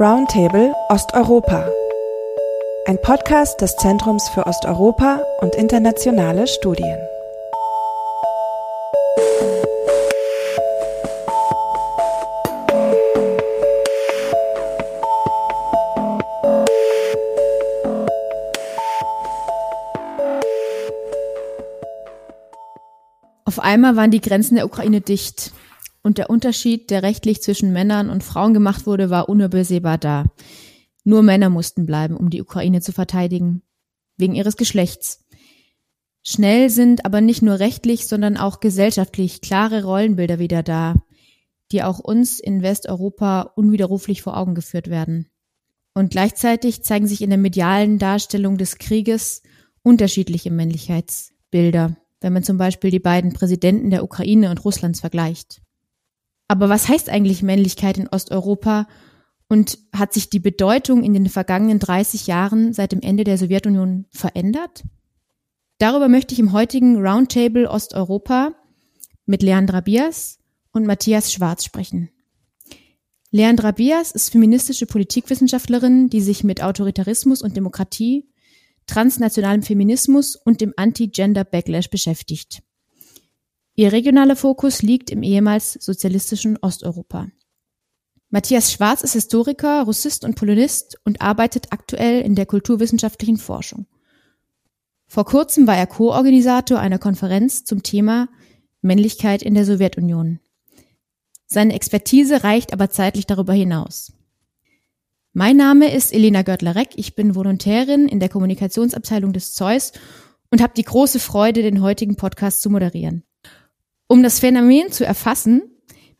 Roundtable Osteuropa. Ein Podcast des Zentrums für Osteuropa und internationale Studien. Auf einmal waren die Grenzen der Ukraine dicht und der Unterschied, der rechtlich zwischen Männern und Frauen gemacht wurde, war unübersehbar da. Nur Männer mussten bleiben, um die Ukraine zu verteidigen, wegen ihres Geschlechts. Schnell sind aber nicht nur rechtlich, sondern auch gesellschaftlich klare Rollenbilder wieder da, die auch uns in Westeuropa unwiderruflich vor Augen geführt werden. Und gleichzeitig zeigen sich in der medialen Darstellung des Krieges unterschiedliche Männlichkeitsbilder, wenn man zum Beispiel die beiden Präsidenten der Ukraine und Russlands vergleicht. Aber was heißt eigentlich Männlichkeit in Osteuropa und hat sich die Bedeutung in den vergangenen 30 Jahren seit dem Ende der Sowjetunion verändert? Darüber möchte ich im heutigen Roundtable Osteuropa mit Leandra Bias und Matthias Schwarz sprechen. Leandra Bias ist feministische Politikwissenschaftlerin, die sich mit Autoritarismus und Demokratie, transnationalem Feminismus und dem Anti-Gender-Backlash beschäftigt. Ihr regionaler Fokus liegt im ehemals sozialistischen Osteuropa. Matthias Schwarz ist Historiker, Russist und Polonist und arbeitet aktuell in der kulturwissenschaftlichen Forschung. Vor kurzem war er Co-Organisator einer Konferenz zum Thema Männlichkeit in der Sowjetunion. Seine Expertise reicht aber zeitlich darüber hinaus. Mein Name ist Elena Görtler-Reck. Ich bin Volontärin in der Kommunikationsabteilung des Zeus und habe die große Freude, den heutigen Podcast zu moderieren. Um das Phänomen zu erfassen,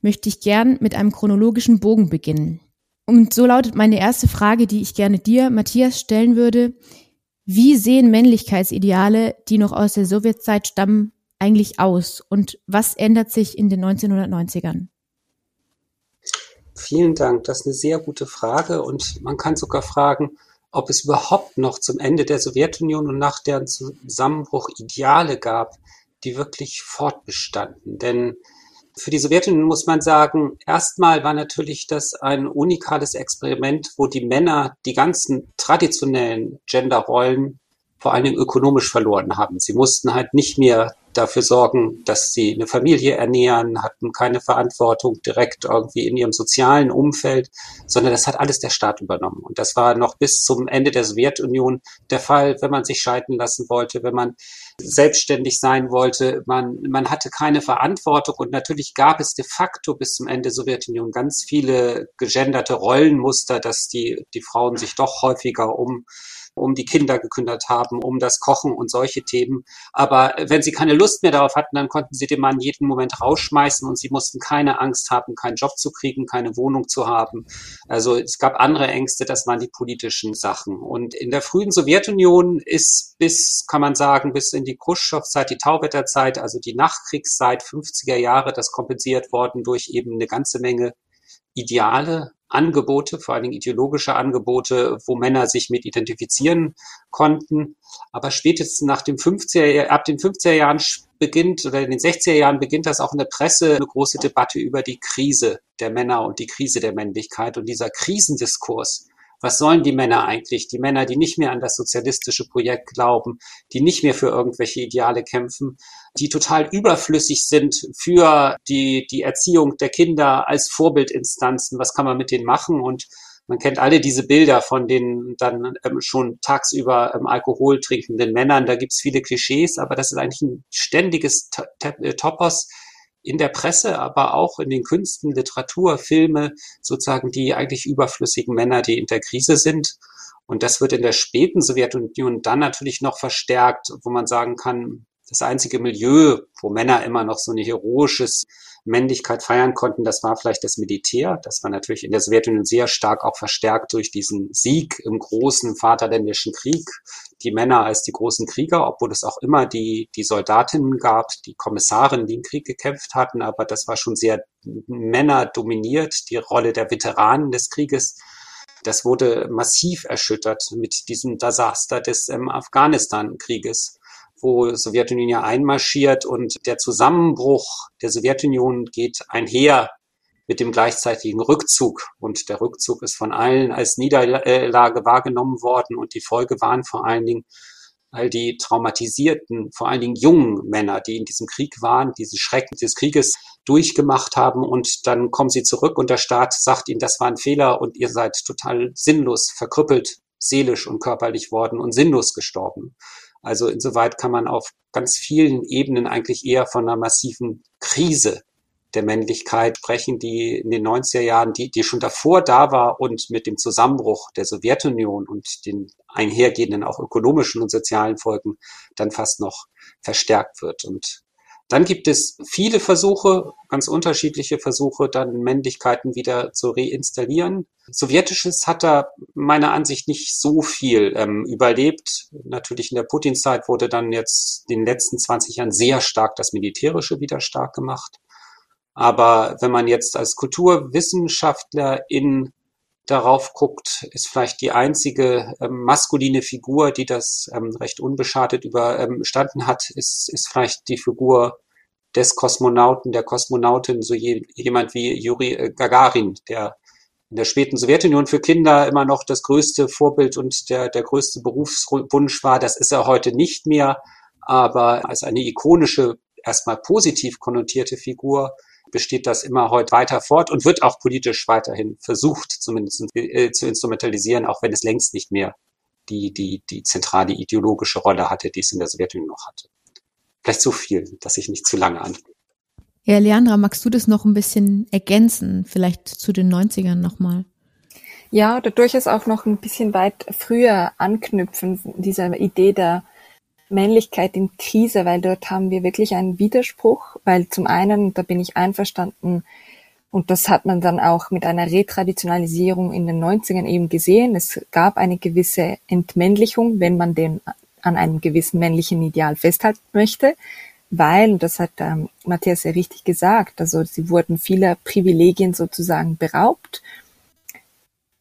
möchte ich gern mit einem chronologischen Bogen beginnen. Und so lautet meine erste Frage, die ich gerne dir, Matthias, stellen würde. Wie sehen Männlichkeitsideale, die noch aus der Sowjetzeit stammen, eigentlich aus? Und was ändert sich in den 1990ern? Vielen Dank. Das ist eine sehr gute Frage. Und man kann sogar fragen, ob es überhaupt noch zum Ende der Sowjetunion und nach deren Zusammenbruch Ideale gab, die wirklich fortbestanden. Denn für die Sowjetunion muss man sagen, erstmal war natürlich das ein unikales Experiment, wo die Männer die ganzen traditionellen Genderrollen vor allen Dingen ökonomisch verloren haben. Sie mussten halt nicht mehr dafür sorgen, dass sie eine Familie ernähren, hatten keine Verantwortung direkt irgendwie in ihrem sozialen Umfeld, sondern das hat alles der Staat übernommen. Und das war noch bis zum Ende der Sowjetunion der Fall, wenn man sich scheiden lassen wollte, wenn man selbstständig sein wollte. Man, man hatte keine Verantwortung und natürlich gab es de facto bis zum Ende der Sowjetunion ganz viele gegenderte Rollenmuster, dass die, die Frauen sich doch häufiger um um die Kinder gekümmert haben, um das Kochen und solche Themen. Aber wenn sie keine Lust mehr darauf hatten, dann konnten sie den Mann jeden Moment rausschmeißen und sie mussten keine Angst haben, keinen Job zu kriegen, keine Wohnung zu haben. Also es gab andere Ängste, das waren die politischen Sachen. Und in der frühen Sowjetunion ist bis, kann man sagen, bis in die Khrushchev-Zeit, die Tauwetterzeit, also die Nachkriegszeit, 50er Jahre, das kompensiert worden durch eben eine ganze Menge Ideale, Angebote, vor allen Dingen ideologische Angebote, wo Männer sich mit identifizieren konnten. Aber spätestens nach dem 50er, ab den 50er Jahren beginnt oder in den 60er Jahren beginnt das auch in der Presse eine große Debatte über die Krise der Männer und die Krise der Männlichkeit. Und dieser Krisendiskurs, was sollen die Männer eigentlich? Die Männer, die nicht mehr an das sozialistische Projekt glauben, die nicht mehr für irgendwelche Ideale kämpfen, die total überflüssig sind für die, die Erziehung der Kinder als Vorbildinstanzen. Was kann man mit denen machen? Und man kennt alle diese Bilder von den dann ähm, schon tagsüber ähm, Alkohol trinkenden Männern. Da gibt's viele Klischees, aber das ist eigentlich ein ständiges äh, Topos in der Presse, aber auch in den Künsten, Literatur, Filme, sozusagen die eigentlich überflüssigen Männer, die in der Krise sind. Und das wird in der späten Sowjetunion dann natürlich noch verstärkt, wo man sagen kann, das einzige Milieu, wo Männer immer noch so eine heroisches Männlichkeit feiern konnten, das war vielleicht das Militär. Das war natürlich in der Sowjetunion sehr stark auch verstärkt durch diesen Sieg im großen Vaterländischen Krieg. Die Männer als die großen Krieger, obwohl es auch immer die, die Soldatinnen gab, die Kommissarinnen, die im Krieg gekämpft hatten. Aber das war schon sehr männerdominiert, die Rolle der Veteranen des Krieges. Das wurde massiv erschüttert mit diesem Desaster des ähm, Afghanistan-Krieges wo Sowjetunion ja einmarschiert und der Zusammenbruch der Sowjetunion geht einher mit dem gleichzeitigen Rückzug. Und der Rückzug ist von allen als Niederlage wahrgenommen worden. Und die Folge waren vor allen Dingen all die traumatisierten, vor allen Dingen jungen Männer, die in diesem Krieg waren, diesen Schrecken des Krieges durchgemacht haben und dann kommen sie zurück und der Staat sagt ihnen, das war ein Fehler und ihr seid total sinnlos, verkrüppelt, seelisch und körperlich worden und sinnlos gestorben. Also insoweit kann man auf ganz vielen Ebenen eigentlich eher von einer massiven Krise der Männlichkeit sprechen, die in den 90er Jahren, die, die schon davor da war und mit dem Zusammenbruch der Sowjetunion und den einhergehenden auch ökonomischen und sozialen Folgen dann fast noch verstärkt wird. Und dann gibt es viele Versuche, ganz unterschiedliche Versuche, dann Männlichkeiten wieder zu reinstallieren. Sowjetisches hat da meiner Ansicht nicht so viel ähm, überlebt. Natürlich in der Putin-Zeit wurde dann jetzt in den letzten 20 Jahren sehr stark das Militärische wieder stark gemacht. Aber wenn man jetzt als Kulturwissenschaftler in darauf guckt, ist vielleicht die einzige ähm, maskuline Figur, die das ähm, recht unbeschadet überstanden hat, ist, ist vielleicht die Figur des Kosmonauten, der Kosmonautin, so je, jemand wie Juri äh, Gagarin, der in der späten Sowjetunion für Kinder immer noch das größte Vorbild und der, der größte Berufswunsch war. Das ist er heute nicht mehr, aber als eine ikonische, erstmal positiv konnotierte Figur besteht das immer heute weiter fort und wird auch politisch weiterhin versucht, zumindest äh, zu instrumentalisieren, auch wenn es längst nicht mehr die, die, die zentrale ideologische Rolle hatte, die es in der Sowjetunion noch hatte. Vielleicht so viel, dass ich nicht zu lange an. Ja, Leandra, magst du das noch ein bisschen ergänzen, vielleicht zu den 90ern nochmal? Ja, oder durchaus auch noch ein bisschen weit früher anknüpfen, dieser Idee der Männlichkeit in Krise, weil dort haben wir wirklich einen Widerspruch, weil zum einen, da bin ich einverstanden, und das hat man dann auch mit einer Retraditionalisierung in den 90ern eben gesehen. Es gab eine gewisse Entmännlichung, wenn man den an einem gewissen männlichen Ideal festhalten möchte, weil, das hat ähm, Matthias ja richtig gesagt, also sie wurden vieler Privilegien sozusagen beraubt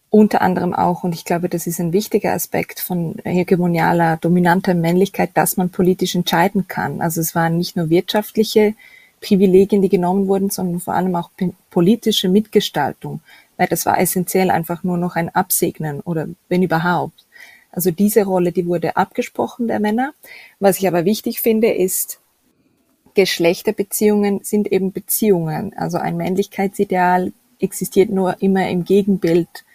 unter anderem auch, und ich glaube, das ist ein wichtiger Aspekt von hegemonialer, dominanter Männlichkeit, dass man politisch entscheiden kann. Also es waren nicht nur wirtschaftliche Privilegien, die genommen wurden, sondern vor allem auch politische Mitgestaltung, weil das war essentiell einfach nur noch ein Absegnen oder wenn überhaupt. Also diese Rolle, die wurde abgesprochen der Männer. Was ich aber wichtig finde, ist, Geschlechterbeziehungen sind eben Beziehungen. Also ein Männlichkeitsideal existiert nur immer im Gegenbild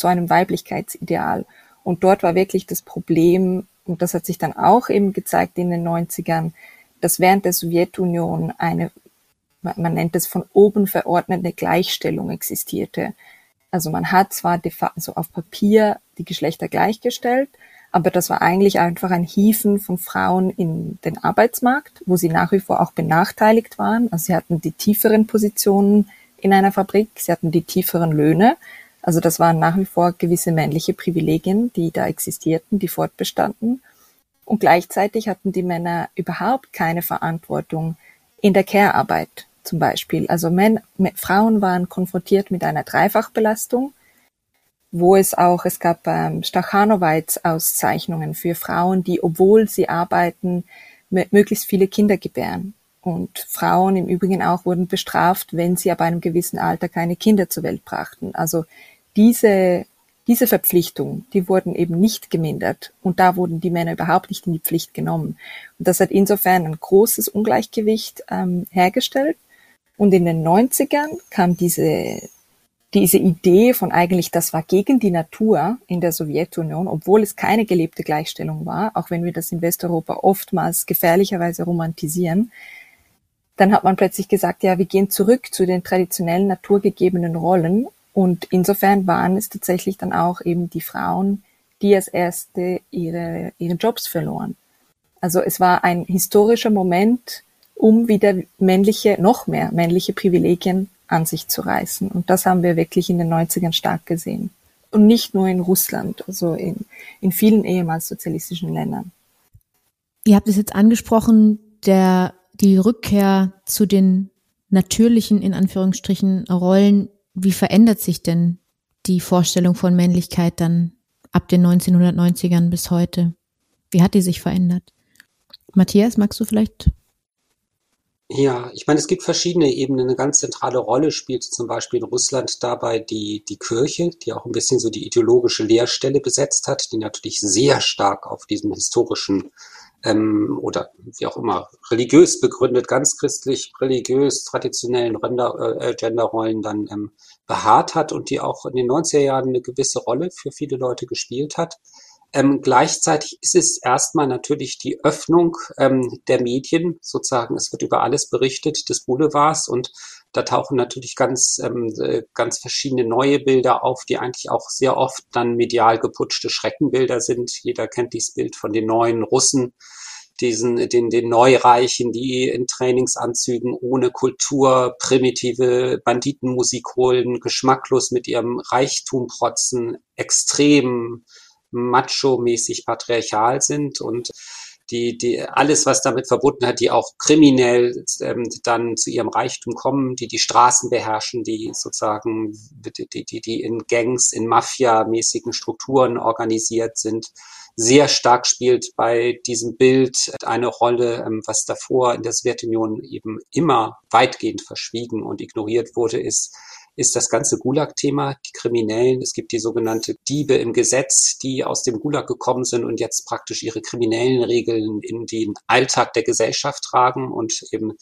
zu einem Weiblichkeitsideal. Und dort war wirklich das Problem, und das hat sich dann auch eben gezeigt in den 90ern, dass während der Sowjetunion eine, man nennt es von oben verordnete Gleichstellung existierte. Also man hat zwar de also auf Papier die Geschlechter gleichgestellt, aber das war eigentlich einfach ein Hieven von Frauen in den Arbeitsmarkt, wo sie nach wie vor auch benachteiligt waren. Also sie hatten die tieferen Positionen in einer Fabrik, sie hatten die tieferen Löhne, also das waren nach wie vor gewisse männliche Privilegien, die da existierten, die fortbestanden. Und gleichzeitig hatten die Männer überhaupt keine Verantwortung in der Care-Arbeit zum Beispiel. Also Män Frauen waren konfrontiert mit einer Dreifachbelastung, wo es auch, es gab ähm, Stachanowitz-Auszeichnungen für Frauen, die, obwohl sie arbeiten, möglichst viele Kinder gebären. Und Frauen im Übrigen auch wurden bestraft, wenn sie ab einem gewissen Alter keine Kinder zur Welt brachten. Also diese, diese Verpflichtung, die wurden eben nicht gemindert. Und da wurden die Männer überhaupt nicht in die Pflicht genommen. Und das hat insofern ein großes Ungleichgewicht ähm, hergestellt. Und in den 90ern kam diese, diese Idee von eigentlich, das war gegen die Natur in der Sowjetunion, obwohl es keine gelebte Gleichstellung war, auch wenn wir das in Westeuropa oftmals gefährlicherweise romantisieren, dann hat man plötzlich gesagt, ja, wir gehen zurück zu den traditionellen naturgegebenen Rollen. Und insofern waren es tatsächlich dann auch eben die Frauen, die als erste ihre, ihre Jobs verloren. Also es war ein historischer Moment, um wieder männliche, noch mehr männliche Privilegien an sich zu reißen. Und das haben wir wirklich in den 90ern stark gesehen. Und nicht nur in Russland, also in, in vielen ehemals sozialistischen Ländern. Ihr habt es jetzt angesprochen, der die Rückkehr zu den natürlichen, in Anführungsstrichen, Rollen, wie verändert sich denn die Vorstellung von Männlichkeit dann ab den 1990ern bis heute? Wie hat die sich verändert? Matthias, magst du vielleicht? Ja, ich meine, es gibt verschiedene Ebenen. Eine ganz zentrale Rolle spielt zum Beispiel in Russland dabei die, die Kirche, die auch ein bisschen so die ideologische Leerstelle besetzt hat, die natürlich sehr stark auf diesem historischen ähm, oder wie auch immer, religiös begründet, ganz christlich, religiös, traditionellen Render, äh, Genderrollen dann ähm, beharrt hat und die auch in den 90er Jahren eine gewisse Rolle für viele Leute gespielt hat. Ähm, gleichzeitig ist es erstmal natürlich die Öffnung ähm, der Medien, sozusagen, es wird über alles berichtet, des Boulevards und da tauchen natürlich ganz, ähm, äh, ganz verschiedene neue Bilder auf, die eigentlich auch sehr oft dann medial geputschte Schreckenbilder sind. Jeder kennt dieses Bild von den neuen Russen, diesen, den, den Neureichen, die in Trainingsanzügen ohne Kultur primitive Banditenmusik holen, geschmacklos mit ihrem Reichtum protzen, extrem macho-mäßig patriarchal sind und die, die alles, was damit verbunden hat, die auch kriminell ähm, dann zu ihrem Reichtum kommen, die die Straßen beherrschen, die sozusagen die, die, die in Gangs, in Mafia-mäßigen Strukturen organisiert sind, sehr stark spielt bei diesem Bild eine Rolle, ähm, was davor in der Sowjetunion eben immer weitgehend verschwiegen und ignoriert wurde, ist ist das ganze Gulag-Thema, die Kriminellen. Es gibt die sogenannte Diebe im Gesetz, die aus dem Gulag gekommen sind und jetzt praktisch ihre kriminellen Regeln in den Alltag der Gesellschaft tragen und eben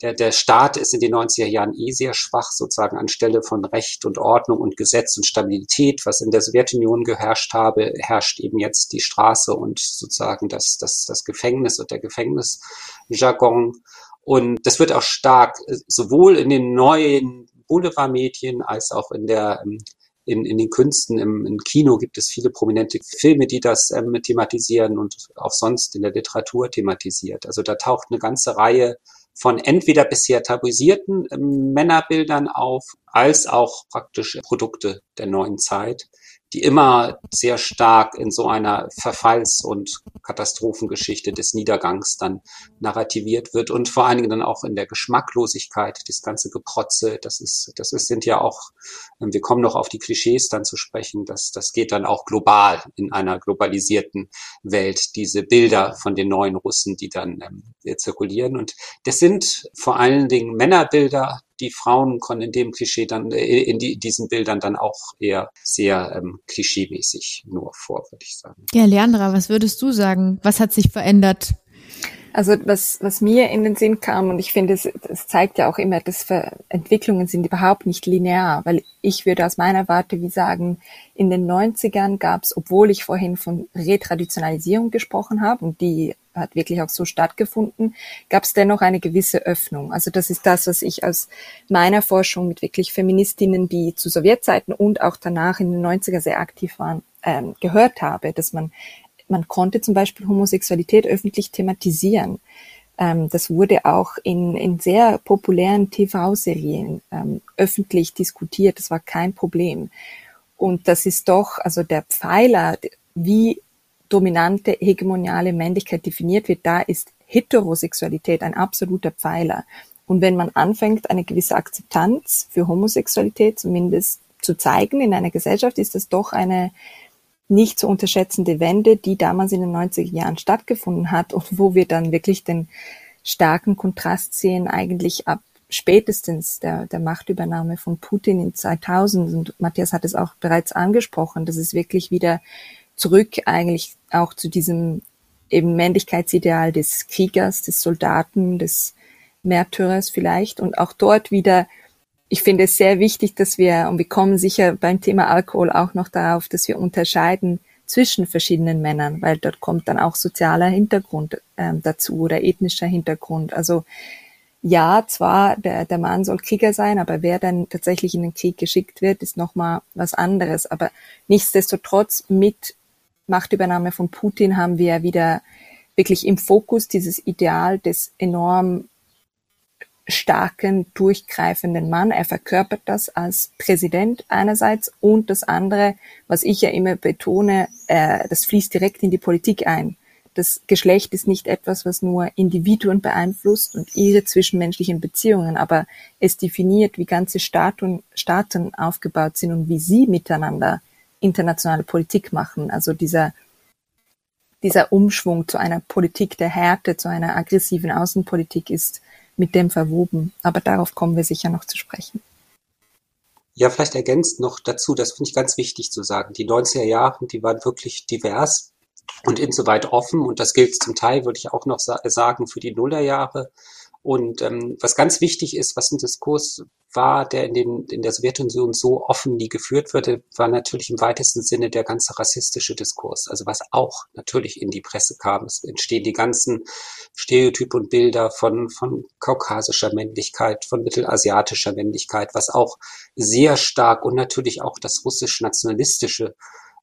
der, der Staat ist in den 90er Jahren eh sehr schwach, sozusagen anstelle von Recht und Ordnung und Gesetz und Stabilität, was in der Sowjetunion geherrscht habe, herrscht eben jetzt die Straße und sozusagen das, das, das Gefängnis und der Gefängnisjargon. Und das wird auch stark äh, sowohl in den neuen Boulevardmedien als auch in der ähm, in, in den Künsten, im, im Kino gibt es viele prominente Filme, die das ähm, thematisieren und auch sonst in der Literatur thematisiert. Also da taucht eine ganze Reihe von entweder bisher tabuisierten ähm, Männerbildern auf, als auch praktisch Produkte der neuen Zeit die immer sehr stark in so einer Verfalls- und Katastrophengeschichte des Niedergangs dann narrativiert wird und vor allen Dingen dann auch in der Geschmacklosigkeit, das ganze Geprotze, das ist, das ist, sind ja auch, ähm, wir kommen noch auf die Klischees dann zu sprechen, das, das geht dann auch global in einer globalisierten Welt, diese Bilder von den neuen Russen, die dann ähm, zirkulieren. Und das sind vor allen Dingen Männerbilder, die Frauen kommen in dem Klischee dann, äh, in die, diesen Bildern dann auch eher sehr ähm, klischeemäßig nur vor, würde ich sagen. Ja, Leandra, was würdest du sagen? Was hat sich verändert also was, was mir in den Sinn kam, und ich finde, es, es zeigt ja auch immer, dass Entwicklungen sind überhaupt nicht linear, weil ich würde aus meiner Warte wie sagen, in den 90ern gab es, obwohl ich vorhin von Retraditionalisierung gesprochen habe, und die hat wirklich auch so stattgefunden, gab es dennoch eine gewisse Öffnung. Also das ist das, was ich aus meiner Forschung mit wirklich Feministinnen, die zu Sowjetzeiten und auch danach in den 90er sehr aktiv waren, ähm, gehört habe, dass man man konnte zum Beispiel Homosexualität öffentlich thematisieren. Ähm, das wurde auch in, in sehr populären TV-Serien ähm, öffentlich diskutiert. Das war kein Problem. Und das ist doch, also der Pfeiler, wie dominante hegemoniale Männlichkeit definiert wird, da ist Heterosexualität ein absoluter Pfeiler. Und wenn man anfängt, eine gewisse Akzeptanz für Homosexualität zumindest zu zeigen in einer Gesellschaft, ist das doch eine, nicht zu unterschätzende Wende, die damals in den 90er Jahren stattgefunden hat und wo wir dann wirklich den starken Kontrast sehen, eigentlich ab spätestens der, der Machtübernahme von Putin in 2000. Und Matthias hat es auch bereits angesprochen, dass es wirklich wieder zurück eigentlich auch zu diesem eben Männlichkeitsideal des Kriegers, des Soldaten, des Märtyrers vielleicht und auch dort wieder ich finde es sehr wichtig, dass wir, und wir kommen sicher beim Thema Alkohol auch noch darauf, dass wir unterscheiden zwischen verschiedenen Männern, weil dort kommt dann auch sozialer Hintergrund ähm, dazu oder ethnischer Hintergrund. Also ja, zwar der, der Mann soll Krieger sein, aber wer dann tatsächlich in den Krieg geschickt wird, ist nochmal was anderes. Aber nichtsdestotrotz mit Machtübernahme von Putin haben wir ja wieder wirklich im Fokus dieses Ideal des enorm starken, durchgreifenden Mann. Er verkörpert das als Präsident einerseits und das andere, was ich ja immer betone, äh, das fließt direkt in die Politik ein. Das Geschlecht ist nicht etwas, was nur Individuen beeinflusst und ihre zwischenmenschlichen Beziehungen, aber es definiert, wie ganze Staaten, Staaten aufgebaut sind und wie sie miteinander internationale Politik machen. Also dieser dieser Umschwung zu einer Politik der Härte, zu einer aggressiven Außenpolitik ist mit dem verwoben. Aber darauf kommen wir sicher noch zu sprechen. Ja, vielleicht ergänzt noch dazu, das finde ich ganz wichtig zu sagen. Die 90er Jahre, die waren wirklich divers und insoweit offen und das gilt zum Teil, würde ich auch noch sagen, für die Nullerjahre. Und ähm, was ganz wichtig ist, was ein Diskurs war, der in, den, in der Sowjetunion so offen nie geführt wurde, war natürlich im weitesten Sinne der ganze rassistische Diskurs. Also was auch natürlich in die Presse kam. Es entstehen die ganzen Stereotype und Bilder von, von kaukasischer Männlichkeit, von mittelasiatischer Männlichkeit, was auch sehr stark und natürlich auch das russisch-nationalistische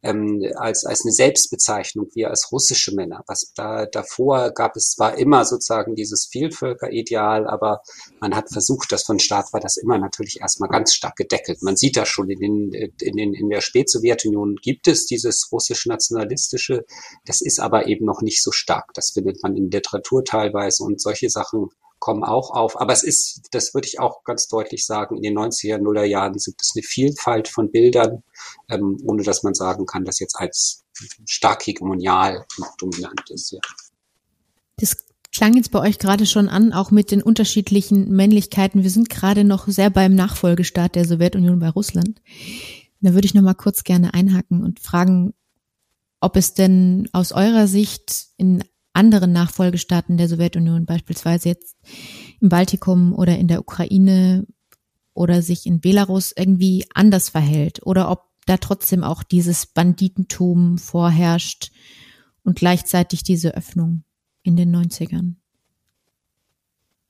ähm, als, als eine Selbstbezeichnung, wir als russische Männer. Was da davor gab es zwar immer sozusagen dieses Vielvölkerideal, aber man hat versucht, das von Staat war das immer natürlich erstmal ganz stark gedeckelt. Man sieht das schon in, den, in, den, in der Spätsowjetunion gibt es dieses russisch-nationalistische, das ist aber eben noch nicht so stark. Das findet man in Literatur teilweise und solche Sachen kommen auch auf. Aber es ist, das würde ich auch ganz deutlich sagen, in den 90er, Nuller Jahren gibt es eine Vielfalt von Bildern, ähm, ohne dass man sagen kann, dass jetzt als stark hegemonial dominant ist. Ja. Das klang jetzt bei euch gerade schon an, auch mit den unterschiedlichen Männlichkeiten. Wir sind gerade noch sehr beim Nachfolgestaat der Sowjetunion bei Russland. Da würde ich noch mal kurz gerne einhaken und fragen, ob es denn aus eurer Sicht in anderen Nachfolgestaaten der Sowjetunion, beispielsweise jetzt im Baltikum oder in der Ukraine oder sich in Belarus irgendwie anders verhält oder ob da trotzdem auch dieses Banditentum vorherrscht und gleichzeitig diese Öffnung in den 90ern.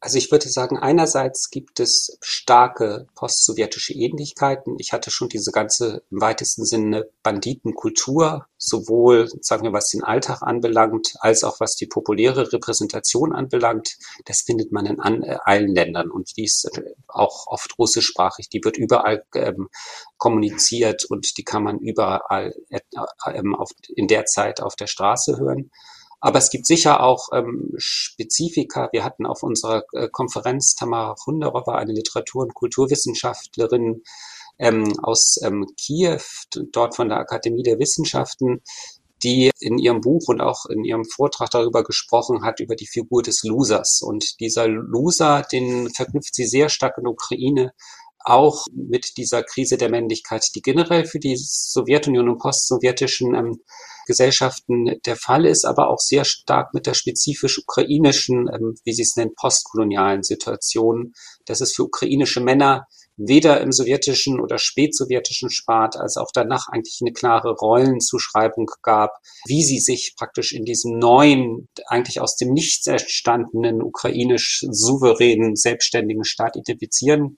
Also ich würde sagen, einerseits gibt es starke postsowjetische Ähnlichkeiten. Ich hatte schon diese ganze im weitesten Sinne Banditenkultur, sowohl, sagen wir, was den Alltag anbelangt, als auch was die populäre Repräsentation anbelangt. Das findet man in an, äh, allen Ländern und die ist äh, auch oft russischsprachig. Die wird überall ähm, kommuniziert und die kann man überall äh, ähm, auf, in der Zeit auf der Straße hören. Aber es gibt sicher auch ähm, Spezifika. Wir hatten auf unserer äh, Konferenz Tamara Hunderowa, eine Literatur- und Kulturwissenschaftlerin ähm, aus ähm, Kiew, dort von der Akademie der Wissenschaften, die in ihrem Buch und auch in ihrem Vortrag darüber gesprochen hat, über die Figur des Losers. Und dieser Loser, den verknüpft sie sehr stark in Ukraine auch mit dieser Krise der Männlichkeit, die generell für die Sowjetunion und postsowjetischen ähm, Gesellschaften der Fall ist, aber auch sehr stark mit der spezifisch ukrainischen, ähm, wie sie es nennt, postkolonialen Situation, dass es für ukrainische Männer weder im sowjetischen oder spätsowjetischen Staat als auch danach eigentlich eine klare Rollenzuschreibung gab, wie sie sich praktisch in diesem neuen, eigentlich aus dem Nichts entstandenen ukrainisch souveränen, selbstständigen Staat identifizieren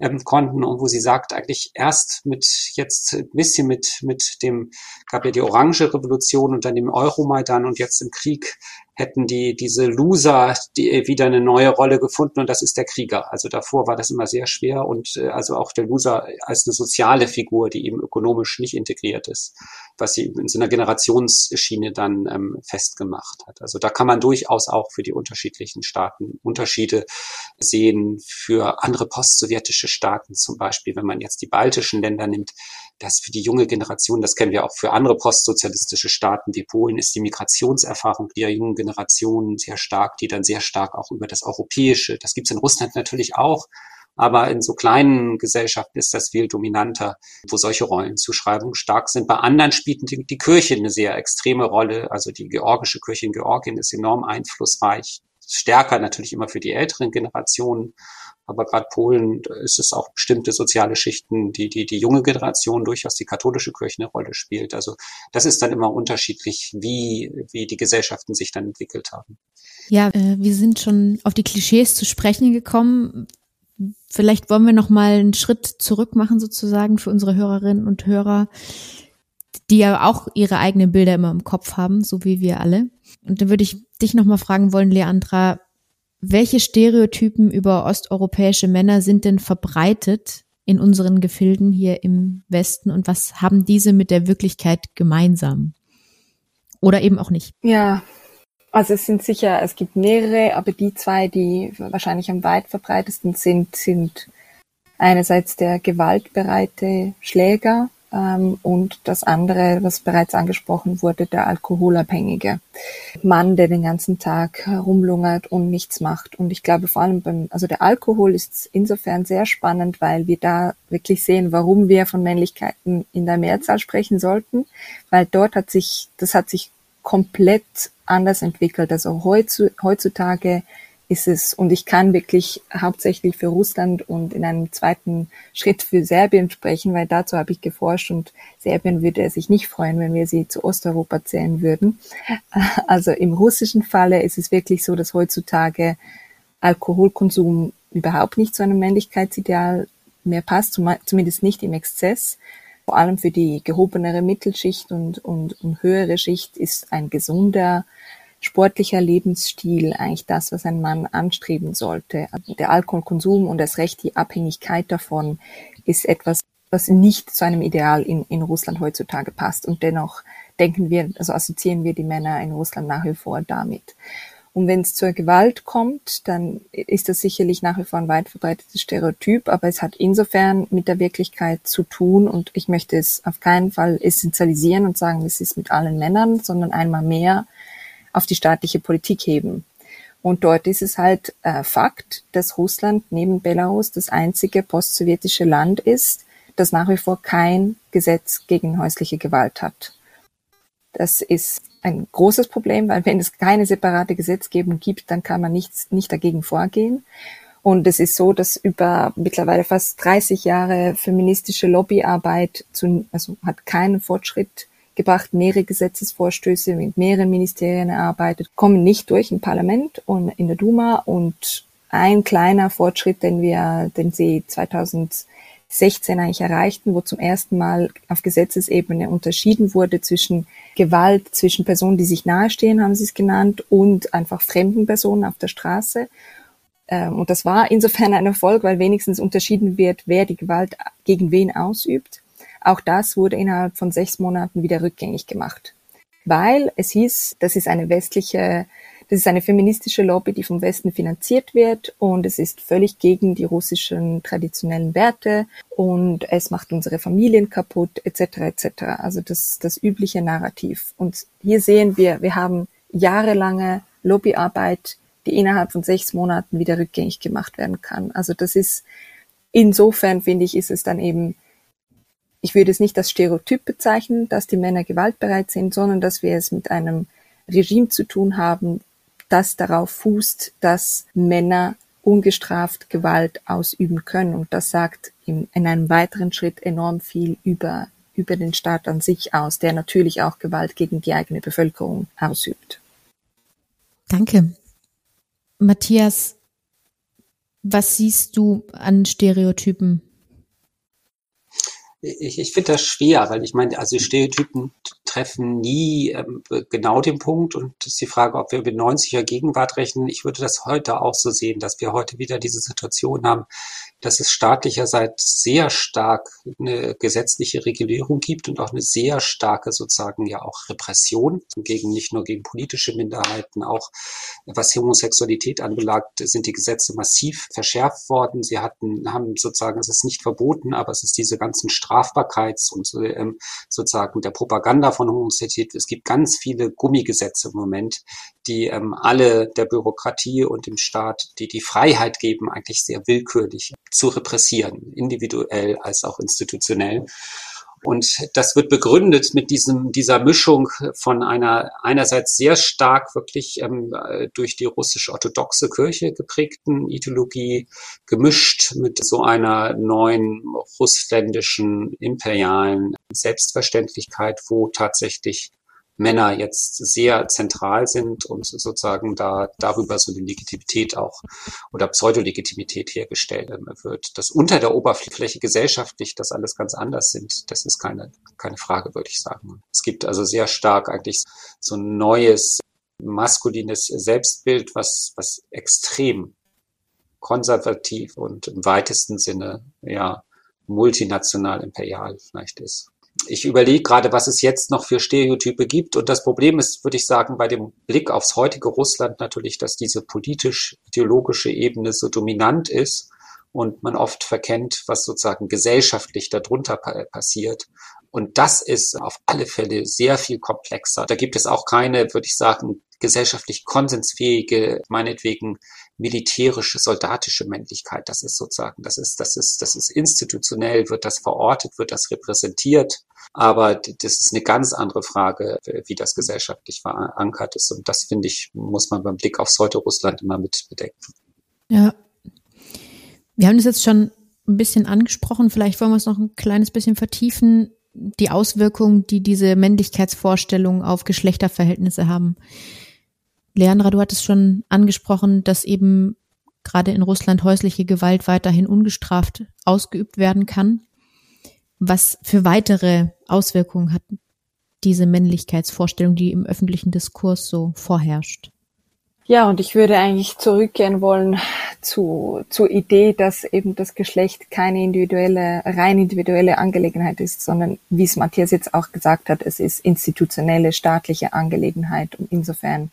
ähm, konnten und wo sie sagt, eigentlich erst mit jetzt ein bisschen mit, mit dem, gab ja die Orange Revolution und dann dem Euromaidan und jetzt im Krieg hätten die diese Loser die wieder eine neue Rolle gefunden und das ist der Krieger. Also davor war das immer sehr schwer und äh, also auch der Loser als eine soziale Figur, die eben ökonomisch nicht integriert ist, was sie in so einer Generationsschiene dann ähm, festgemacht hat. Also da kann man durchaus auch für die unterschiedlichen Staaten Unterschiede sehen. Für andere postsowjetische Staaten zum Beispiel, wenn man jetzt die baltischen Länder nimmt, dass für die junge Generation, das kennen wir auch für andere postsozialistische Staaten wie Polen, ist die Migrationserfahrung der jungen Generation sehr stark, die dann sehr stark auch über das Europäische, das gibt es in Russland natürlich auch, aber in so kleinen Gesellschaften ist das viel dominanter, wo solche Rollenzuschreibungen stark sind. Bei anderen spielt die, die Kirche eine sehr extreme Rolle. Also die georgische Kirche in Georgien ist enorm einflussreich. Stärker natürlich immer für die älteren Generationen. Aber gerade Polen ist es auch bestimmte soziale Schichten, die, die die junge Generation durchaus die katholische Kirche eine Rolle spielt. Also das ist dann immer unterschiedlich, wie, wie die Gesellschaften sich dann entwickelt haben. Ja, äh, wir sind schon auf die Klischees zu sprechen gekommen. Vielleicht wollen wir noch mal einen Schritt zurück machen sozusagen für unsere Hörerinnen und Hörer, die ja auch ihre eigenen Bilder immer im Kopf haben, so wie wir alle. Und dann würde ich dich noch mal fragen wollen, Leandra, welche Stereotypen über osteuropäische Männer sind denn verbreitet in unseren Gefilden hier im Westen und was haben diese mit der Wirklichkeit gemeinsam? Oder eben auch nicht? Ja, also es sind sicher, es gibt mehrere, aber die zwei, die wahrscheinlich am weit verbreitesten sind, sind einerseits der gewaltbereite Schläger, und das andere, was bereits angesprochen wurde, der Alkoholabhängige Mann, der den ganzen Tag rumlungert und nichts macht. Und ich glaube vor allem beim, also der Alkohol ist insofern sehr spannend, weil wir da wirklich sehen, warum wir von Männlichkeiten in der Mehrzahl sprechen sollten, weil dort hat sich, das hat sich komplett anders entwickelt. Also heutzutage ist es, und ich kann wirklich hauptsächlich für Russland und in einem zweiten Schritt für Serbien sprechen, weil dazu habe ich geforscht und Serbien würde sich nicht freuen, wenn wir sie zu Osteuropa zählen würden. Also im russischen Falle ist es wirklich so, dass heutzutage Alkoholkonsum überhaupt nicht zu einem Männlichkeitsideal mehr passt, zumindest nicht im Exzess. Vor allem für die gehobenere Mittelschicht und, und, und höhere Schicht ist ein gesunder sportlicher Lebensstil eigentlich das, was ein Mann anstreben sollte. Also der Alkoholkonsum und das Recht die Abhängigkeit davon ist etwas, was nicht zu einem Ideal in, in Russland heutzutage passt. Und dennoch denken wir, also assoziieren wir die Männer in Russland nach wie vor damit. Und wenn es zur Gewalt kommt, dann ist das sicherlich nach wie vor ein weit verbreitetes Stereotyp, aber es hat insofern mit der Wirklichkeit zu tun und ich möchte es auf keinen Fall essentialisieren und sagen, es ist mit allen Männern, sondern einmal mehr auf die staatliche Politik heben. Und dort ist es halt äh, Fakt, dass Russland neben Belarus das einzige postsowjetische Land ist, das nach wie vor kein Gesetz gegen häusliche Gewalt hat. Das ist ein großes Problem, weil wenn es keine separate Gesetzgebung gibt, dann kann man nichts, nicht dagegen vorgehen. Und es ist so, dass über mittlerweile fast 30 Jahre feministische Lobbyarbeit zu, also hat keinen Fortschritt gebracht, mehrere Gesetzesvorstöße mit mehreren Ministerien erarbeitet, kommen nicht durch im Parlament und in der Duma und ein kleiner Fortschritt, den wir, den sie 2016 eigentlich erreichten, wo zum ersten Mal auf Gesetzesebene unterschieden wurde zwischen Gewalt zwischen Personen, die sich nahestehen, haben sie es genannt, und einfach fremden Personen auf der Straße. Ähm, und das war insofern ein Erfolg, weil wenigstens unterschieden wird, wer die Gewalt gegen wen ausübt. Auch das wurde innerhalb von sechs Monaten wieder rückgängig gemacht, weil es hieß, das ist eine westliche, das ist eine feministische Lobby, die vom Westen finanziert wird und es ist völlig gegen die russischen traditionellen Werte und es macht unsere Familien kaputt etc. etc. Also das das übliche Narrativ. Und hier sehen wir, wir haben jahrelange Lobbyarbeit, die innerhalb von sechs Monaten wieder rückgängig gemacht werden kann. Also das ist insofern finde ich, ist es dann eben ich würde es nicht als Stereotyp bezeichnen, dass die Männer gewaltbereit sind, sondern dass wir es mit einem Regime zu tun haben, das darauf fußt, dass Männer ungestraft Gewalt ausüben können. Und das sagt in, in einem weiteren Schritt enorm viel über, über den Staat an sich aus, der natürlich auch Gewalt gegen die eigene Bevölkerung ausübt. Danke. Matthias, was siehst du an Stereotypen ich, ich finde das schwer, weil ich meine, also Stereotypen treffen nie ähm, genau den Punkt und ist die Frage, ob wir über 90er Gegenwart rechnen. Ich würde das heute auch so sehen, dass wir heute wieder diese Situation haben, dass es staatlicherseits sehr stark eine gesetzliche Regulierung gibt und auch eine sehr starke sozusagen ja auch Repression gegen nicht nur gegen politische Minderheiten, auch was Homosexualität anbelangt, sind die Gesetze massiv verschärft worden. Sie hatten, haben sozusagen, es ist nicht verboten, aber es ist diese ganzen Strafbarkeits- und ähm, sozusagen der Propaganda von Homosexualität. Es gibt ganz viele Gummigesetze im Moment, die ähm, alle der Bürokratie und dem Staat, die die Freiheit geben, eigentlich sehr willkürlich zu repressieren, individuell als auch institutionell. Und das wird begründet mit diesem, dieser Mischung von einer einerseits sehr stark wirklich ähm, durch die russisch-orthodoxe Kirche geprägten Ideologie, gemischt mit so einer neuen russländischen imperialen Selbstverständlichkeit, wo tatsächlich Männer jetzt sehr zentral sind und sozusagen da darüber so eine Legitimität auch oder Pseudolegitimität hergestellt wird. Dass unter der Oberfläche gesellschaftlich das alles ganz anders sind, das ist keine, keine Frage, würde ich sagen. Es gibt also sehr stark eigentlich so ein neues maskulines Selbstbild, was, was extrem konservativ und im weitesten Sinne, ja, multinational imperial vielleicht ist ich überlege gerade, was es jetzt noch für Stereotype gibt. Und das Problem ist, würde ich sagen, bei dem Blick aufs heutige Russland natürlich, dass diese politisch-ideologische Ebene so dominant ist und man oft verkennt, was sozusagen gesellschaftlich darunter passiert. Und das ist auf alle Fälle sehr viel komplexer. Da gibt es auch keine, würde ich sagen, gesellschaftlich konsensfähige, meinetwegen militärische, soldatische Männlichkeit. Das ist sozusagen, das ist, das ist, das ist institutionell, wird das verortet, wird das repräsentiert. Aber das ist eine ganz andere Frage, wie das gesellschaftlich verankert ist. Und das finde ich, muss man beim Blick aufs heute Russland immer mit bedenken. Ja. Wir haben das jetzt schon ein bisschen angesprochen. Vielleicht wollen wir es noch ein kleines bisschen vertiefen. Die Auswirkungen, die diese Männlichkeitsvorstellungen auf Geschlechterverhältnisse haben. Leandra, du hattest schon angesprochen, dass eben gerade in Russland häusliche Gewalt weiterhin ungestraft ausgeübt werden kann. Was für weitere Auswirkungen hat diese Männlichkeitsvorstellung, die im öffentlichen Diskurs so vorherrscht? Ja, und ich würde eigentlich zurückgehen wollen zu, zur Idee, dass eben das Geschlecht keine individuelle, rein individuelle Angelegenheit ist, sondern wie es Matthias jetzt auch gesagt hat, es ist institutionelle, staatliche Angelegenheit und insofern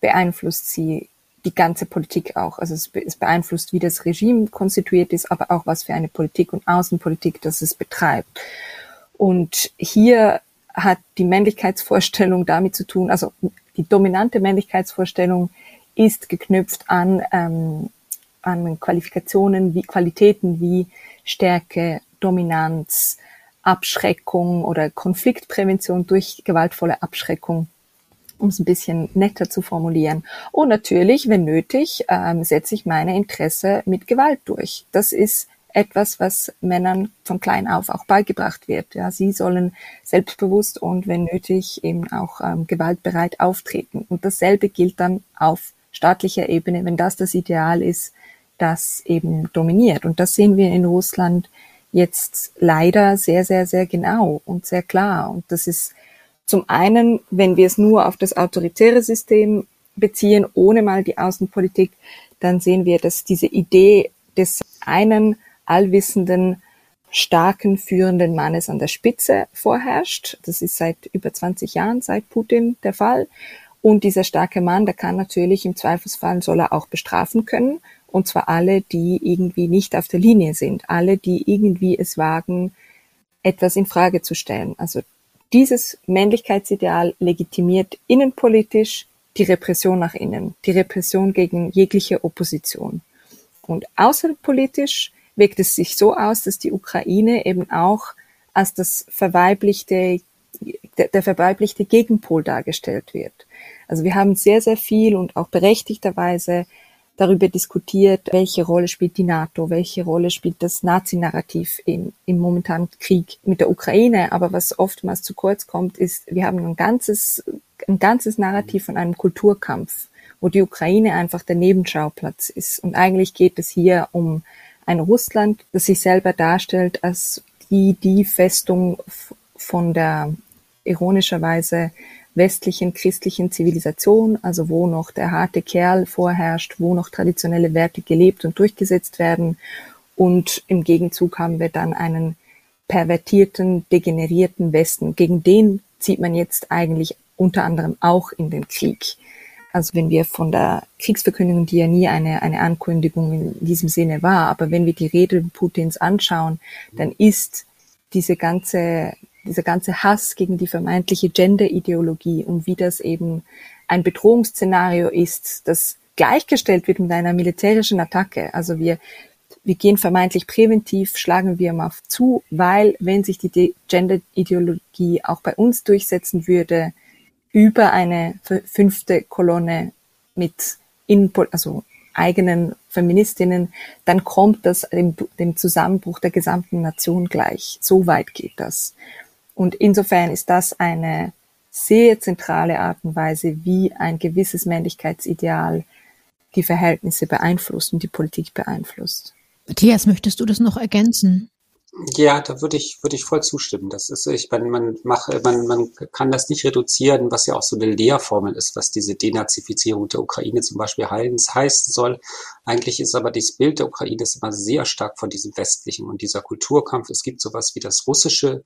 beeinflusst sie die ganze Politik auch. Also es, es beeinflusst, wie das Regime konstituiert ist, aber auch was für eine Politik und Außenpolitik das es betreibt. Und hier hat die Männlichkeitsvorstellung damit zu tun, also die dominante Männlichkeitsvorstellung ist geknüpft an, ähm, an Qualifikationen wie Qualitäten wie Stärke, Dominanz, Abschreckung oder Konfliktprävention durch gewaltvolle Abschreckung um es ein bisschen netter zu formulieren. Und natürlich, wenn nötig, ähm, setze ich meine Interesse mit Gewalt durch. Das ist etwas, was Männern von klein auf auch beigebracht wird. Ja, sie sollen selbstbewusst und wenn nötig eben auch ähm, gewaltbereit auftreten. Und dasselbe gilt dann auf staatlicher Ebene, wenn das das Ideal ist, das eben dominiert. Und das sehen wir in Russland jetzt leider sehr, sehr, sehr genau und sehr klar. Und das ist zum einen, wenn wir es nur auf das autoritäre System beziehen, ohne mal die Außenpolitik, dann sehen wir, dass diese Idee des einen allwissenden, starken, führenden Mannes an der Spitze vorherrscht. Das ist seit über 20 Jahren, seit Putin der Fall. Und dieser starke Mann, der kann natürlich im Zweifelsfall, soll er auch bestrafen können. Und zwar alle, die irgendwie nicht auf der Linie sind. Alle, die irgendwie es wagen, etwas in Frage zu stellen. Also dieses Männlichkeitsideal legitimiert innenpolitisch die Repression nach innen, die Repression gegen jegliche Opposition. Und außenpolitisch wirkt es sich so aus, dass die Ukraine eben auch als das verweiblichte, der, verweiblichte Gegenpol dargestellt wird. Also wir haben sehr, sehr viel und auch berechtigterweise darüber diskutiert, welche Rolle spielt die NATO, welche Rolle spielt das Nazi-Narrativ im, momentanen Krieg mit der Ukraine. Aber was oftmals zu kurz kommt, ist, wir haben ein ganzes, ein ganzes Narrativ von einem Kulturkampf, wo die Ukraine einfach der Nebenschauplatz ist. Und eigentlich geht es hier um ein Russland, das sich selber darstellt als die, die Festung von der ironischerweise westlichen christlichen Zivilisation, also wo noch der harte Kerl vorherrscht, wo noch traditionelle Werte gelebt und durchgesetzt werden. Und im Gegenzug haben wir dann einen pervertierten, degenerierten Westen. Gegen den zieht man jetzt eigentlich unter anderem auch in den Krieg. Also wenn wir von der Kriegsverkündung, die ja nie eine, eine Ankündigung in diesem Sinne war, aber wenn wir die Rede Putins anschauen, dann ist diese ganze dieser ganze Hass gegen die vermeintliche Gender-Ideologie und wie das eben ein Bedrohungsszenario ist, das gleichgestellt wird mit einer militärischen Attacke. Also wir, wir gehen vermeintlich präventiv, schlagen wir mal zu, weil wenn sich die Gender-Ideologie auch bei uns durchsetzen würde, über eine fünfte Kolonne mit in, also eigenen Feministinnen, dann kommt das dem, dem Zusammenbruch der gesamten Nation gleich. So weit geht das. Und insofern ist das eine sehr zentrale Art und Weise, wie ein gewisses Männlichkeitsideal die Verhältnisse beeinflusst und die Politik beeinflusst. Matthias, möchtest du das noch ergänzen? Ja, da würde ich, würde ich voll zustimmen. Das ist, ich meine, man macht, man, man kann das nicht reduzieren, was ja auch so eine Lehrformel ist, was diese Denazifizierung der Ukraine zum Beispiel heißen soll. Eigentlich ist aber dieses Bild der Ukraine ist immer sehr stark von diesem westlichen und dieser Kulturkampf. Es gibt sowas wie das russische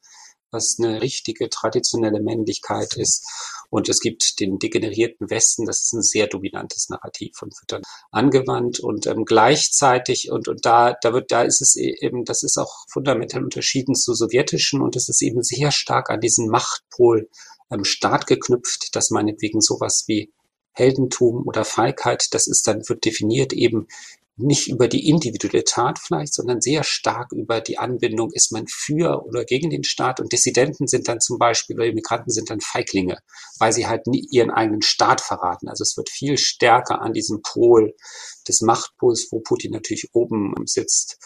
was eine richtige traditionelle Männlichkeit ist. Und es gibt den degenerierten Westen, das ist ein sehr dominantes Narrativ und wird dann angewandt und ähm, gleichzeitig und, und da, da wird, da ist es e-, eben, das ist auch fundamental unterschieden zu sowjetischen und es ist eben sehr stark an diesen Machtpol ähm, Staat geknüpft, dass meinetwegen sowas wie Heldentum oder Feigheit, das ist dann, wird definiert eben nicht über die individuelle Tat vielleicht, sondern sehr stark über die Anbindung, ist man für oder gegen den Staat. Und Dissidenten sind dann zum Beispiel, oder Immigranten sind dann Feiglinge, weil sie halt nie ihren eigenen Staat verraten. Also es wird viel stärker an diesem Pol des Machtpols, wo Putin natürlich oben sitzt,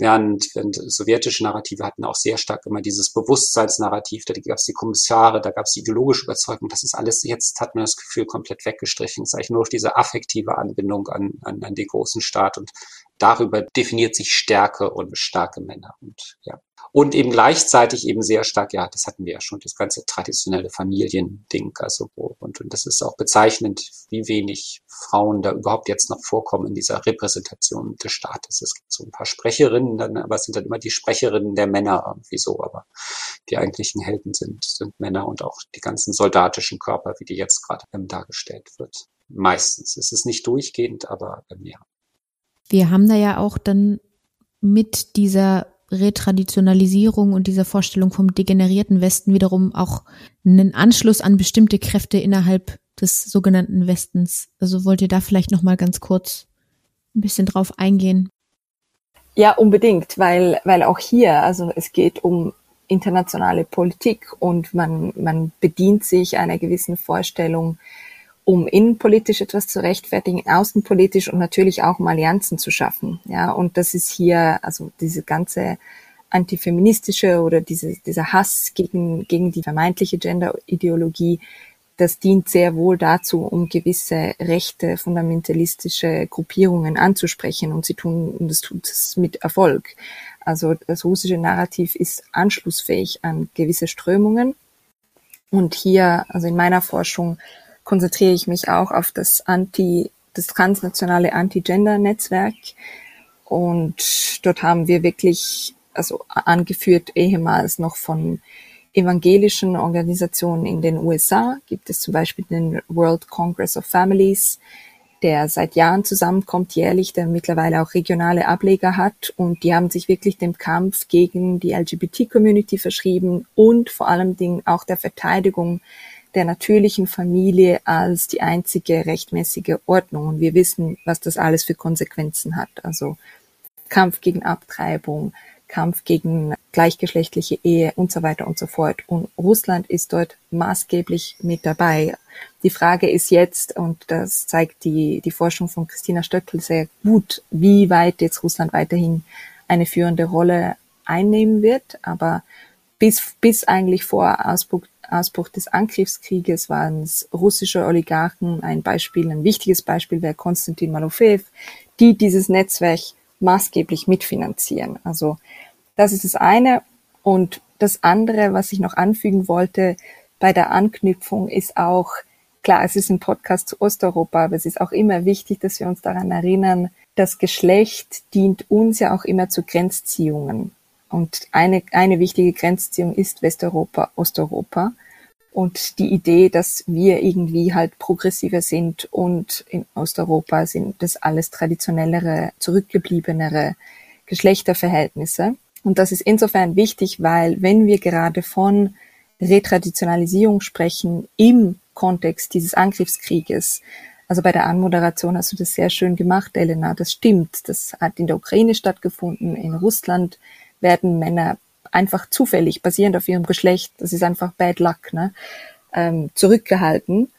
Während, während sowjetische Narrative hatten auch sehr stark immer dieses Bewusstseinsnarrativ, da gab es die Kommissare, da gab es die ideologische Überzeugung, das ist alles, jetzt hat man das Gefühl komplett weggestrichen. Es ist eigentlich nur noch diese affektive Anbindung an, an, an den großen Staat und darüber definiert sich Stärke und starke Männer. Und ja, und eben gleichzeitig eben sehr stark, ja, das hatten wir ja schon, das ganze traditionelle Familiending, also wo, und, und das ist auch bezeichnend, wie wenig Frauen da überhaupt jetzt noch vorkommen in dieser Repräsentation des Staates. Es gibt so ein paar Sprecherinnen, dann, aber es sind dann immer die Sprecherinnen der Männer irgendwie so, aber die eigentlichen Helden sind, sind Männer und auch die ganzen soldatischen Körper, wie die jetzt gerade ähm, dargestellt wird. Meistens. Es ist nicht durchgehend, aber ähm, ja. Wir haben da ja auch dann mit dieser Retraditionalisierung und dieser Vorstellung vom degenerierten Westen wiederum auch einen Anschluss an bestimmte Kräfte innerhalb des sogenannten Westens. Also wollt ihr da vielleicht noch mal ganz kurz ein bisschen drauf eingehen? Ja, unbedingt, weil weil auch hier, also es geht um internationale Politik und man man bedient sich einer gewissen Vorstellung um innenpolitisch etwas zu rechtfertigen, außenpolitisch und natürlich auch um Allianzen zu schaffen. Ja, und das ist hier, also diese ganze antifeministische oder diese, dieser Hass gegen, gegen die vermeintliche Gender-Ideologie, das dient sehr wohl dazu, um gewisse rechte, fundamentalistische Gruppierungen anzusprechen und sie tun, und das tut es mit Erfolg. Also das russische Narrativ ist anschlussfähig an gewisse Strömungen. Und hier, also in meiner Forschung, konzentriere ich mich auch auf das Anti, das transnationale Anti-Gender-Netzwerk. Und dort haben wir wirklich, also angeführt ehemals noch von evangelischen Organisationen in den USA, gibt es zum Beispiel den World Congress of Families, der seit Jahren zusammenkommt, jährlich, der mittlerweile auch regionale Ableger hat. Und die haben sich wirklich dem Kampf gegen die LGBT-Community verschrieben und vor allem auch der Verteidigung der natürlichen Familie als die einzige rechtmäßige Ordnung. Und wir wissen, was das alles für Konsequenzen hat. Also Kampf gegen Abtreibung, Kampf gegen gleichgeschlechtliche Ehe und so weiter und so fort. Und Russland ist dort maßgeblich mit dabei. Die Frage ist jetzt, und das zeigt die, die Forschung von Christina Stöckel sehr gut, wie weit jetzt Russland weiterhin eine führende Rolle einnehmen wird. Aber bis, bis eigentlich vor Ausbruch Ausbruch des Angriffskrieges waren es russische Oligarchen. Ein Beispiel, ein wichtiges Beispiel wäre Konstantin Malofeev, die dieses Netzwerk maßgeblich mitfinanzieren. Also das ist das eine. Und das andere, was ich noch anfügen wollte bei der Anknüpfung, ist auch, klar, es ist ein Podcast zu Osteuropa, aber es ist auch immer wichtig, dass wir uns daran erinnern, das Geschlecht dient uns ja auch immer zu Grenzziehungen. Und eine, eine wichtige Grenzziehung ist Westeuropa, Osteuropa. Und die Idee, dass wir irgendwie halt progressiver sind und in Osteuropa sind das alles traditionellere, zurückgebliebenere Geschlechterverhältnisse. Und das ist insofern wichtig, weil wenn wir gerade von Retraditionalisierung sprechen im Kontext dieses Angriffskrieges, also bei der Anmoderation hast du das sehr schön gemacht, Elena, das stimmt. Das hat in der Ukraine stattgefunden, in Russland werden Männer einfach zufällig, basierend auf ihrem Geschlecht, das ist einfach Bad Luck, ne, ähm, zurückgehalten.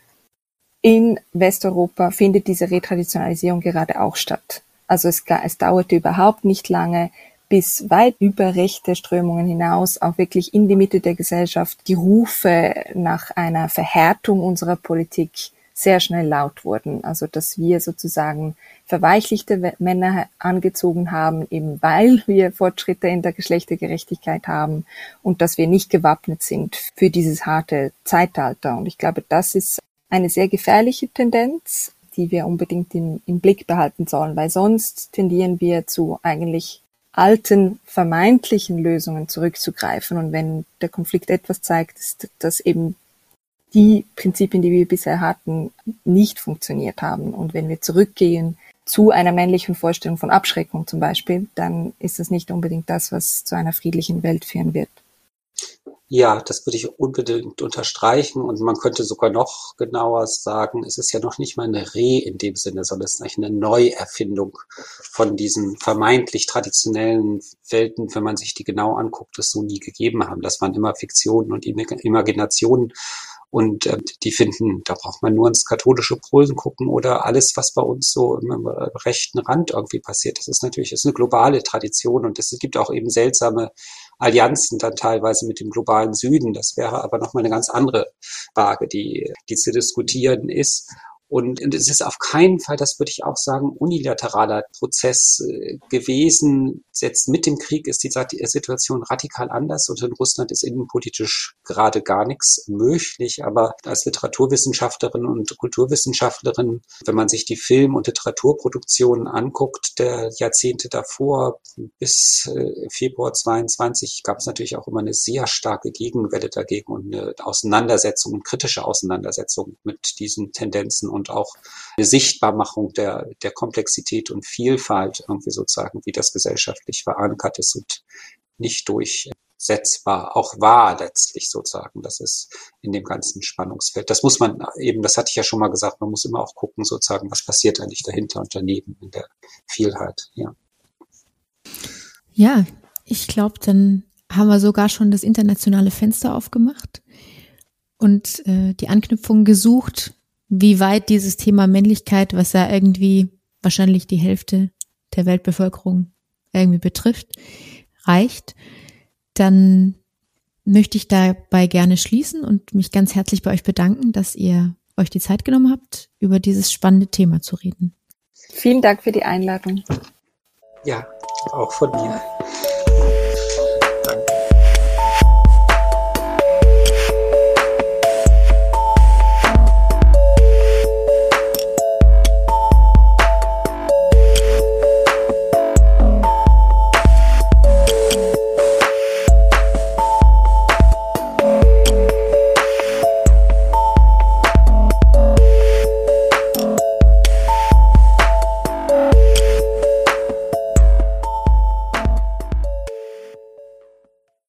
In Westeuropa findet diese Retraditionalisierung gerade auch statt. Also es, es dauerte überhaupt nicht lange, bis weit über rechte Strömungen hinaus auch wirklich in die Mitte der Gesellschaft die Rufe nach einer Verhärtung unserer Politik sehr schnell laut wurden. Also dass wir sozusagen verweichlichte Männer angezogen haben, eben weil wir Fortschritte in der Geschlechtergerechtigkeit haben und dass wir nicht gewappnet sind für dieses harte Zeitalter. Und ich glaube, das ist eine sehr gefährliche Tendenz, die wir unbedingt im, im Blick behalten sollen, weil sonst tendieren wir zu eigentlich alten vermeintlichen Lösungen zurückzugreifen. Und wenn der Konflikt etwas zeigt, ist, dass eben die Prinzipien, die wir bisher hatten, nicht funktioniert haben. Und wenn wir zurückgehen zu einer männlichen Vorstellung von Abschreckung zum Beispiel, dann ist das nicht unbedingt das, was zu einer friedlichen Welt führen wird. Ja, das würde ich unbedingt unterstreichen und man könnte sogar noch genauer sagen, es ist ja noch nicht mal eine Re in dem Sinne, sondern es ist eigentlich eine Neuerfindung von diesen vermeintlich traditionellen Welten, wenn man sich die genau anguckt, es so nie gegeben haben. Das waren immer Fiktionen und Imaginationen und äh, die finden, da braucht man nur ins katholische Polen gucken oder alles, was bei uns so im, im rechten Rand irgendwie passiert. Das ist natürlich, das ist eine globale Tradition und es gibt auch eben seltsame Allianzen dann teilweise mit dem globalen Süden. Das wäre aber nochmal eine ganz andere Frage, die, die zu diskutieren ist. Und, es ist auf keinen Fall, das würde ich auch sagen, unilateraler Prozess äh, gewesen. Jetzt mit dem Krieg ist die Situation radikal anders und in Russland ist innenpolitisch gerade gar nichts möglich. Aber als Literaturwissenschaftlerin und Kulturwissenschaftlerin, wenn man sich die Film- und Literaturproduktionen anguckt, der Jahrzehnte davor bis äh, Februar 22 gab es natürlich auch immer eine sehr starke Gegenwelle dagegen und eine Auseinandersetzung, eine kritische Auseinandersetzung mit diesen Tendenzen und auch eine Sichtbarmachung der, der Komplexität und Vielfalt irgendwie sozusagen, wie das gesellschaftlich verankert ist und nicht durchsetzbar auch war letztlich sozusagen. Das ist in dem ganzen Spannungsfeld. Das muss man eben, das hatte ich ja schon mal gesagt, man muss immer auch gucken sozusagen, was passiert eigentlich dahinter und daneben in der Vielheit, ja. Ja, ich glaube, dann haben wir sogar schon das internationale Fenster aufgemacht und äh, die Anknüpfung gesucht wie weit dieses Thema Männlichkeit, was ja irgendwie wahrscheinlich die Hälfte der Weltbevölkerung irgendwie betrifft, reicht, dann möchte ich dabei gerne schließen und mich ganz herzlich bei euch bedanken, dass ihr euch die Zeit genommen habt, über dieses spannende Thema zu reden. Vielen Dank für die Einladung. Ja, auch von mir.